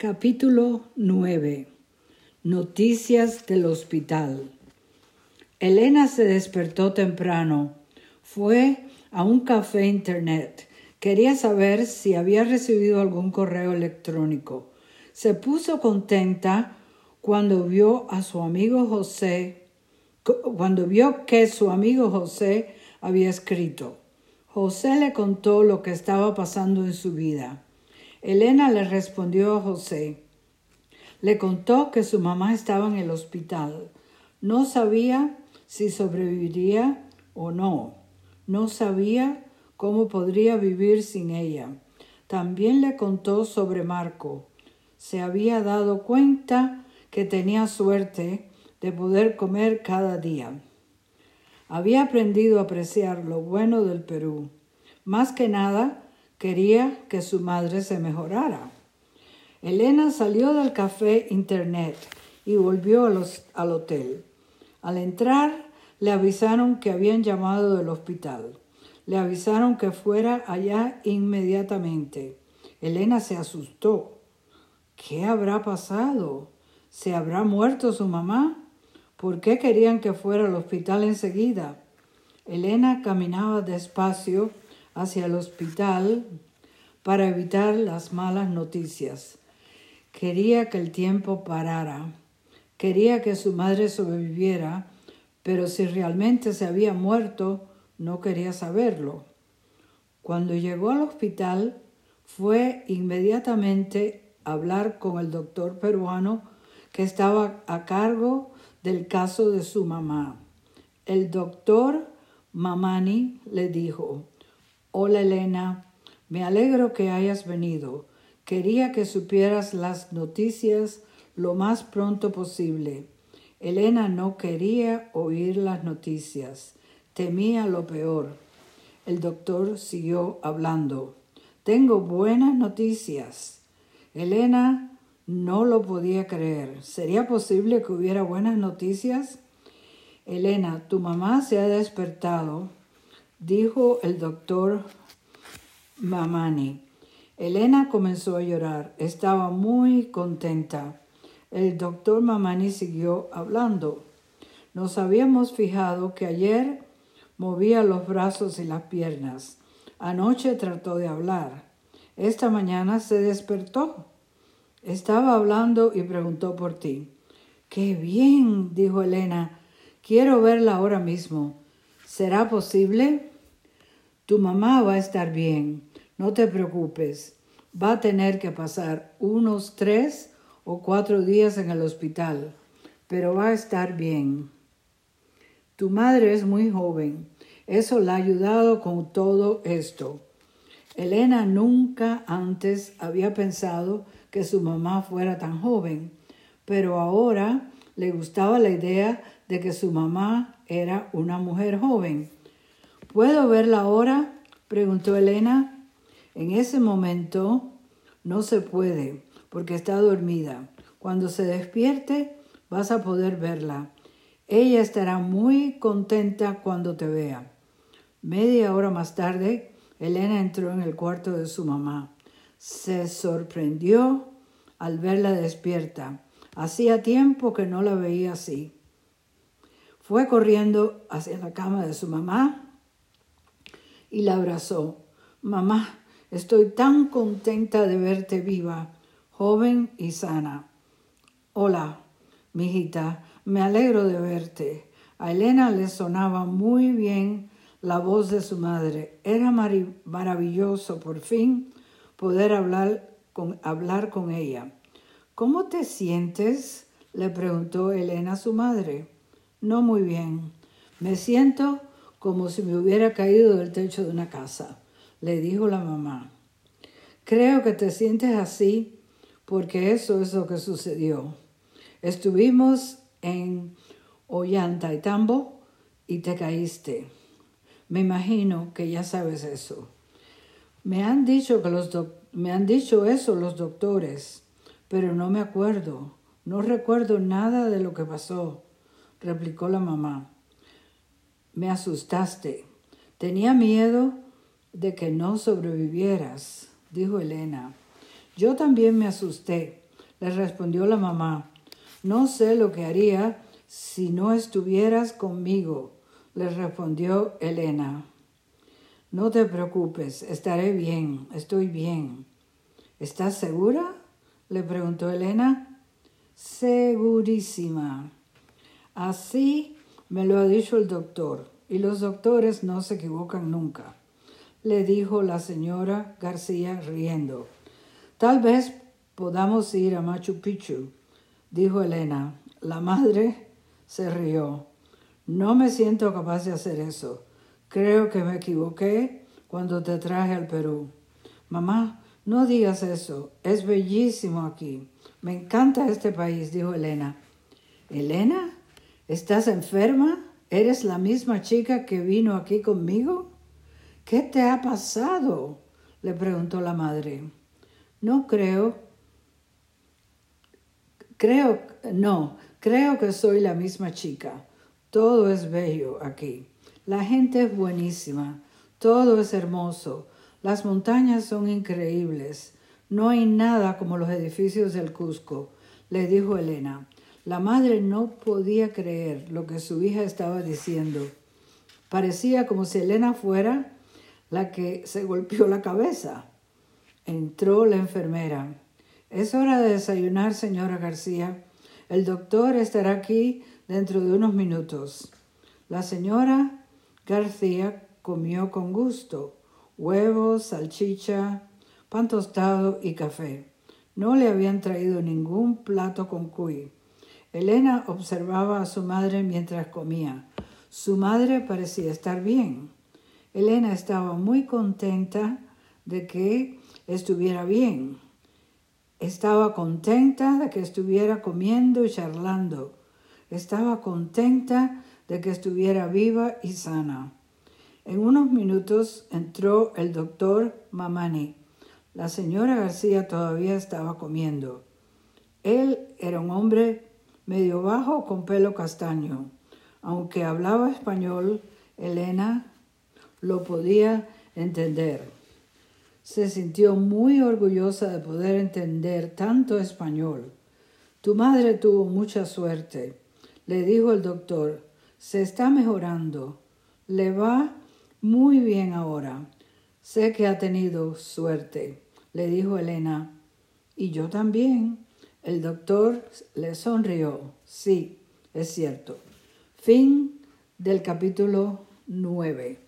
Capítulo 9 Noticias del hospital Elena se despertó temprano. Fue a un café internet. Quería saber si había recibido algún correo electrónico. Se puso contenta cuando vio a su amigo José, cuando vio que su amigo José había escrito. José le contó lo que estaba pasando en su vida. Elena le respondió a José. Le contó que su mamá estaba en el hospital. No sabía si sobreviviría o no. No sabía cómo podría vivir sin ella. También le contó sobre Marco. Se había dado cuenta que tenía suerte de poder comer cada día. Había aprendido a apreciar lo bueno del Perú. Más que nada, Quería que su madre se mejorara. Elena salió del café Internet y volvió al hotel. Al entrar, le avisaron que habían llamado del hospital. Le avisaron que fuera allá inmediatamente. Elena se asustó. ¿Qué habrá pasado? ¿Se habrá muerto su mamá? ¿Por qué querían que fuera al hospital enseguida? Elena caminaba despacio hacia el hospital para evitar las malas noticias. Quería que el tiempo parara. Quería que su madre sobreviviera, pero si realmente se había muerto, no quería saberlo. Cuando llegó al hospital, fue inmediatamente a hablar con el doctor peruano que estaba a cargo del caso de su mamá. El doctor Mamani le dijo, Hola Elena, me alegro que hayas venido. Quería que supieras las noticias lo más pronto posible. Elena no quería oír las noticias. Temía lo peor. El doctor siguió hablando. Tengo buenas noticias. Elena no lo podía creer. ¿Sería posible que hubiera buenas noticias? Elena, tu mamá se ha despertado dijo el doctor Mamani. Elena comenzó a llorar. Estaba muy contenta. El doctor Mamani siguió hablando. Nos habíamos fijado que ayer movía los brazos y las piernas. Anoche trató de hablar. Esta mañana se despertó. Estaba hablando y preguntó por ti. Qué bien, dijo Elena. Quiero verla ahora mismo. ¿Será posible? Tu mamá va a estar bien, no te preocupes. Va a tener que pasar unos tres o cuatro días en el hospital, pero va a estar bien. Tu madre es muy joven, eso la ha ayudado con todo esto. Elena nunca antes había pensado que su mamá fuera tan joven, pero ahora le gustaba la idea de que su mamá era una mujer joven. ¿Puedo verla ahora? preguntó Elena. En ese momento no se puede, porque está dormida. Cuando se despierte vas a poder verla. Ella estará muy contenta cuando te vea. Media hora más tarde, Elena entró en el cuarto de su mamá. Se sorprendió al verla despierta. Hacía tiempo que no la veía así. Fue corriendo hacia la cama de su mamá y la abrazó. Mamá, estoy tan contenta de verte viva, joven y sana. Hola, mijita, me alegro de verte. A Elena le sonaba muy bien la voz de su madre. Era maravilloso por fin poder hablar con, hablar con ella. ¿Cómo te sientes? le preguntó Elena a su madre. No muy bien. Me siento como si me hubiera caído del techo de una casa, le dijo la mamá. Creo que te sientes así porque eso es lo que sucedió. Estuvimos en Ollantaytambo y te caíste. Me imagino que ya sabes eso. Me han dicho que los me han dicho eso los doctores, pero no me acuerdo. No recuerdo nada de lo que pasó replicó la mamá. Me asustaste. Tenía miedo de que no sobrevivieras, dijo Elena. Yo también me asusté, le respondió la mamá. No sé lo que haría si no estuvieras conmigo, le respondió Elena. No te preocupes, estaré bien, estoy bien. ¿Estás segura? le preguntó Elena. Segurísima. Así me lo ha dicho el doctor, y los doctores no se equivocan nunca, le dijo la señora García riendo. Tal vez podamos ir a Machu Picchu, dijo Elena. La madre se rió. No me siento capaz de hacer eso. Creo que me equivoqué cuando te traje al Perú. Mamá, no digas eso. Es bellísimo aquí. Me encanta este país, dijo Elena. ¿Elena? ¿Estás enferma? ¿Eres la misma chica que vino aquí conmigo? ¿Qué te ha pasado? le preguntó la madre. No creo. Creo, no, creo que soy la misma chica. Todo es bello aquí. La gente es buenísima. Todo es hermoso. Las montañas son increíbles. No hay nada como los edificios del Cusco, le dijo Elena. La madre no podía creer lo que su hija estaba diciendo. Parecía como si Elena fuera la que se golpeó la cabeza. Entró la enfermera. Es hora de desayunar, señora García. El doctor estará aquí dentro de unos minutos. La señora García comió con gusto huevos, salchicha, pan tostado y café. No le habían traído ningún plato con cuy. Elena observaba a su madre mientras comía. Su madre parecía estar bien. Elena estaba muy contenta de que estuviera bien. Estaba contenta de que estuviera comiendo y charlando. Estaba contenta de que estuviera viva y sana. En unos minutos entró el doctor Mamani. La señora García todavía estaba comiendo. Él era un hombre medio bajo con pelo castaño. Aunque hablaba español, Elena lo podía entender. Se sintió muy orgullosa de poder entender tanto español. Tu madre tuvo mucha suerte, le dijo el doctor. Se está mejorando. Le va muy bien ahora. Sé que ha tenido suerte, le dijo Elena. Y yo también. El doctor le sonrió. Sí, es cierto. Fin del capítulo 9.